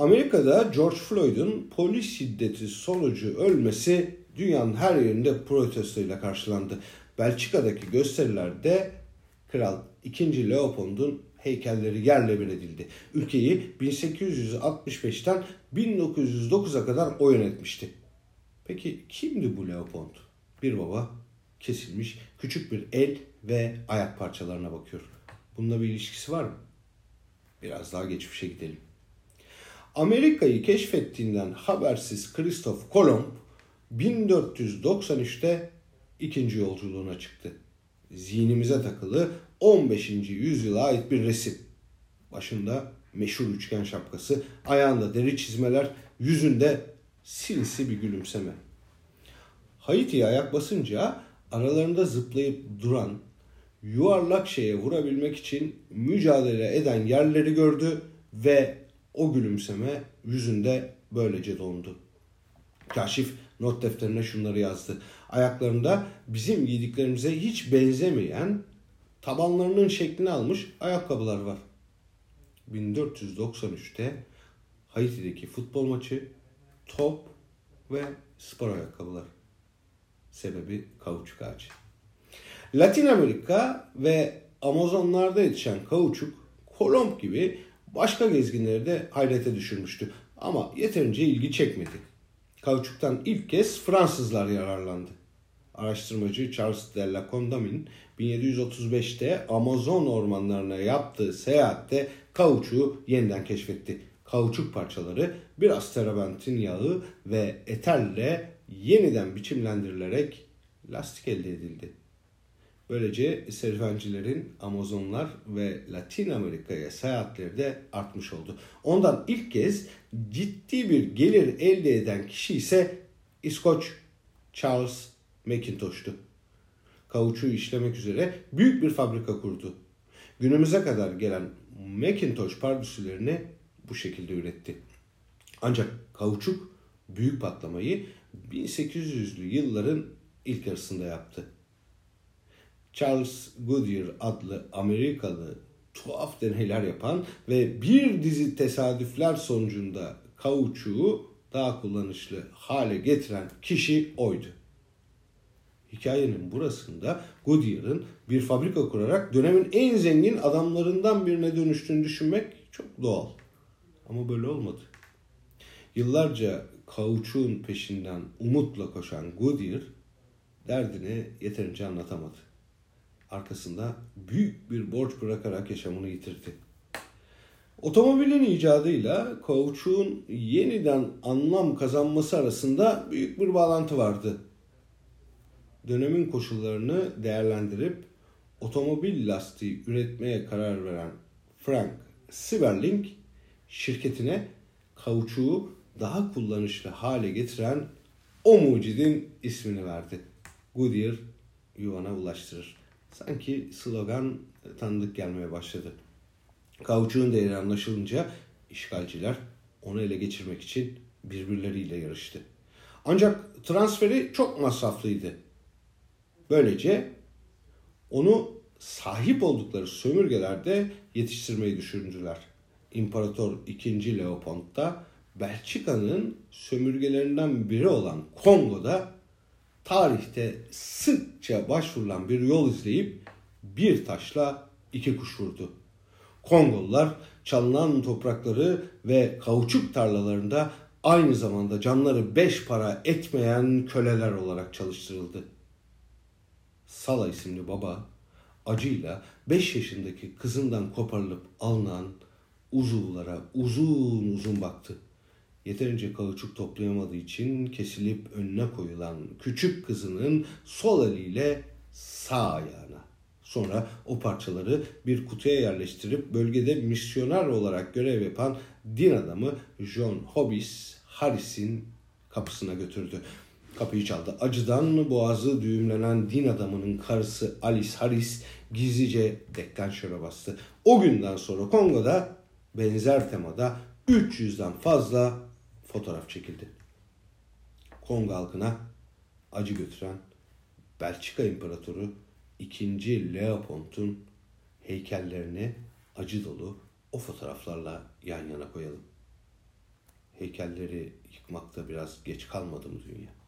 Amerika'da George Floyd'un polis şiddeti sonucu ölmesi dünyanın her yerinde protestoyla karşılandı. Belçika'daki gösterilerde Kral 2. Leopold'un heykelleri yerle bir edildi. Ülkeyi 1865'ten 1909'a kadar o yönetmişti. Peki kimdi bu Leopold? Bir baba kesilmiş küçük bir el ve ayak parçalarına bakıyor. Bununla bir ilişkisi var mı? Biraz daha geçmişe gidelim. Amerika'yı keşfettiğinden habersiz Kristof Kolomb 1493'te ikinci yolculuğuna çıktı. Zihnimize takılı 15. yüzyıla ait bir resim. Başında meşhur üçgen şapkası, ayağında deri çizmeler, yüzünde sinsi bir gülümseme. Haiti'ye ayak basınca aralarında zıplayıp duran, yuvarlak şeye vurabilmek için mücadele eden yerleri gördü ve o gülümseme yüzünde böylece dondu. Kaşif not defterine şunları yazdı. Ayaklarında bizim giydiklerimize hiç benzemeyen tabanlarının şeklini almış ayakkabılar var. 1493'te Haiti'deki futbol maçı, top ve spor ayakkabılar. Sebebi kauçuk ağacı. Latin Amerika ve Amazonlarda yetişen kauçuk, Kolomb gibi başka gezginleri de hayrete düşürmüştü. Ama yeterince ilgi çekmedi. Kauçuktan ilk kez Fransızlar yararlandı. Araştırmacı Charles de la Condamine 1735'te Amazon ormanlarına yaptığı seyahatte kauçuğu yeniden keşfetti. Kauçuk parçaları biraz terabentin yağı ve eterle yeniden biçimlendirilerek lastik elde edildi. Böylece serüvencilerin Amazonlar ve Latin Amerika'ya seyahatleri de artmış oldu. Ondan ilk kez ciddi bir gelir elde eden kişi ise İskoç Charles Mackintosh'tu. Kauçuğu işlemek üzere büyük bir fabrika kurdu. Günümüze kadar gelen Macintosh pardüsülerini bu şekilde üretti. Ancak kauçuk büyük patlamayı 1800'lü yılların ilk yarısında yaptı. Charles Goodyear adlı Amerikalı tuhaf deneyler yapan ve bir dizi tesadüfler sonucunda kauçuğu daha kullanışlı hale getiren kişi oydu. Hikayenin burasında Goodyear'ın bir fabrika kurarak dönemin en zengin adamlarından birine dönüştüğünü düşünmek çok doğal. Ama böyle olmadı. Yıllarca kauçuğun peşinden umutla koşan Goodyear derdini yeterince anlatamadı. Arkasında büyük bir borç bırakarak yaşamını yitirdi. Otomobilin icadıyla kauçuğun yeniden anlam kazanması arasında büyük bir bağlantı vardı. Dönemin koşullarını değerlendirip otomobil lastiği üretmeye karar veren Frank Siberling şirketine kauçuğu daha kullanışlı hale getiren o mucidin ismini verdi. Goodyear yuvana ulaştırır. Sanki slogan tanıdık gelmeye başladı. Kauçuğun değeri anlaşılınca işgalciler onu ele geçirmek için birbirleriyle yarıştı. Ancak transferi çok masraflıydı. Böylece onu sahip oldukları sömürgelerde yetiştirmeyi düşündüler. İmparator II. Leopold da Belçika'nın sömürgelerinden biri olan Kongo'da tarihte sıkça başvurulan bir yol izleyip bir taşla iki kuş vurdu. Kongolular çalınan toprakları ve kauçuk tarlalarında aynı zamanda canları beş para etmeyen köleler olarak çalıştırıldı. Sala isimli baba acıyla beş yaşındaki kızından koparılıp alınan uzuvlara uzun uzun baktı yeterince kauçuk toplayamadığı için kesilip önüne koyulan küçük kızının sol eliyle sağ ayağına. Sonra o parçaları bir kutuya yerleştirip bölgede misyoner olarak görev yapan din adamı John Hobbes Harris'in kapısına götürdü. Kapıyı çaldı. Acıdan boğazı düğümlenen din adamının karısı Alice Harris gizlice deklanşöre bastı. O günden sonra Kongo'da benzer temada 300'den fazla fotoğraf çekildi. Kongo halkına acı götüren Belçika İmparatoru 2. Leopold'un heykellerini acı dolu o fotoğraflarla yan yana koyalım. heykelleri yıkmakta biraz geç kalmadı mı dünya?